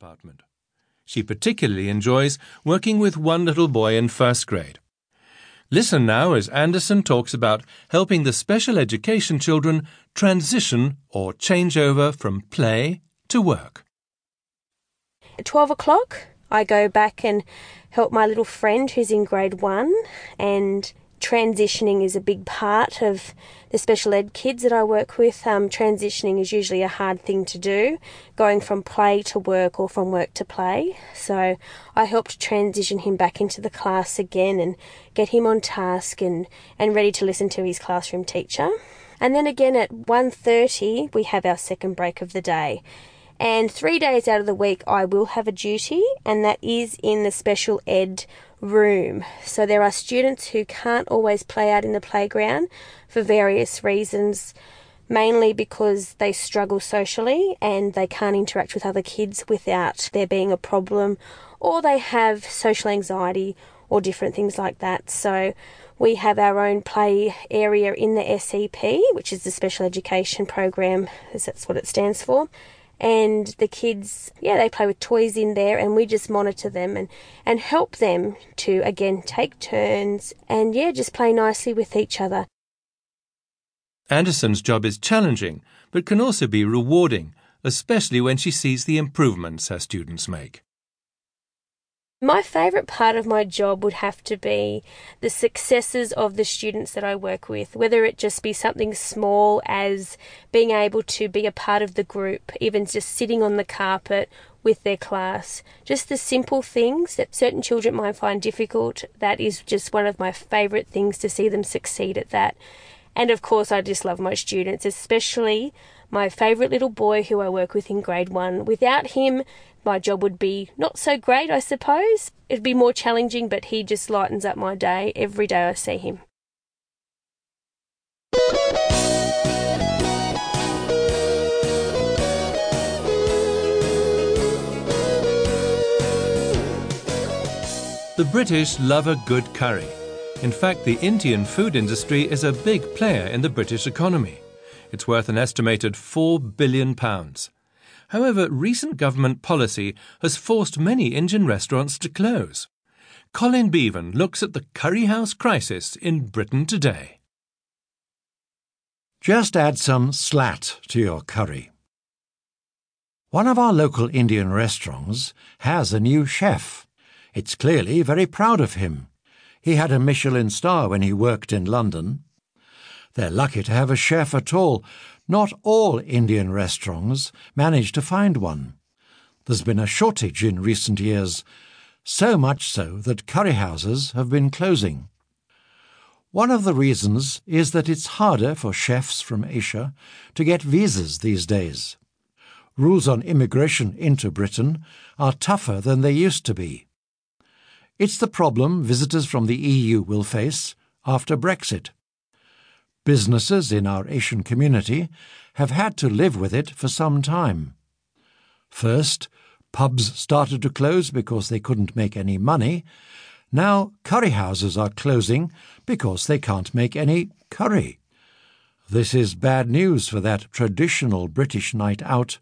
department. She particularly enjoys working with one little boy in first grade. Listen now as Anderson talks about helping the special education children transition or change over from play to work. At 12 o'clock, I go back and help my little friend who's in grade one, and transitioning is a big part of the special ed kids that I work with. Um, transitioning is usually a hard thing to do, going from play to work or from work to play. So I helped transition him back into the class again and get him on task and, and ready to listen to his classroom teacher. And then again at 1.30 we have our second break of the day. And three days out of the week, I will have a duty, and that is in the special ed room. So there are students who can't always play out in the playground for various reasons, mainly because they struggle socially and they can't interact with other kids without there being a problem, or they have social anxiety or different things like that. So we have our own play area in the SEP, which is the Special Education Program, as that's what it stands for and the kids yeah they play with toys in there and we just monitor them and and help them to again take turns and yeah just play nicely with each other. Anderson's job is challenging but can also be rewarding especially when she sees the improvements her students make my favourite part of my job would have to be the successes of the students that I work with, whether it just be something small as being able to be a part of the group, even just sitting on the carpet with their class. Just the simple things that certain children might find difficult, that is just one of my favourite things to see them succeed at that. And of course, I just love my students, especially my favourite little boy who I work with in grade one. Without him, my job would be not so great, I suppose. It'd be more challenging, but he just lightens up my day every day I see him. The British love a good curry. In fact, the Indian food industry is a big player in the British economy. It's worth an estimated £4 billion. However, recent government policy has forced many Indian restaurants to close. Colin Beavan looks at the curry house crisis in Britain today. Just add some slat to your curry. One of our local Indian restaurants has a new chef. It's clearly very proud of him. He had a Michelin star when he worked in London. They're lucky to have a chef at all. Not all Indian restaurants manage to find one. There's been a shortage in recent years, so much so that curry houses have been closing. One of the reasons is that it's harder for chefs from Asia to get visas these days. Rules on immigration into Britain are tougher than they used to be. It's the problem visitors from the EU will face after Brexit. Businesses in our Asian community have had to live with it for some time. First, pubs started to close because they couldn't make any money. Now, curry houses are closing because they can't make any curry. This is bad news for that traditional British night out,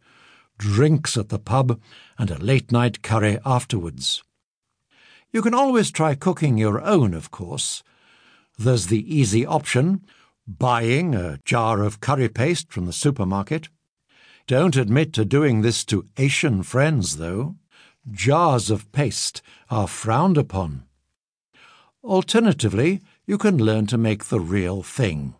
drinks at the pub, and a late night curry afterwards. You can always try cooking your own, of course. There's the easy option buying a jar of curry paste from the supermarket. Don't admit to doing this to Asian friends, though. Jars of paste are frowned upon. Alternatively, you can learn to make the real thing.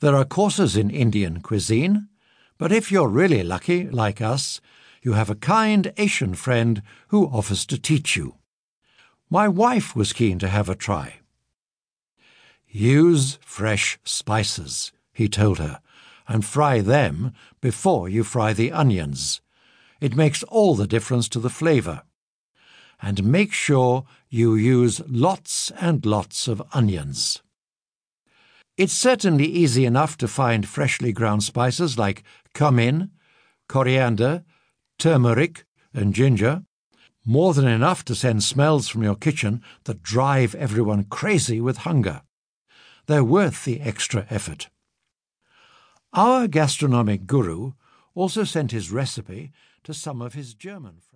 There are courses in Indian cuisine, but if you're really lucky, like us, you have a kind Asian friend who offers to teach you. My wife was keen to have a try. Use fresh spices, he told her, and fry them before you fry the onions. It makes all the difference to the flavour. And make sure you use lots and lots of onions. It's certainly easy enough to find freshly ground spices like cumin, coriander, turmeric, and ginger. More than enough to send smells from your kitchen that drive everyone crazy with hunger they're worth the extra effort. Our gastronomic guru also sent his recipe to some of his German friends.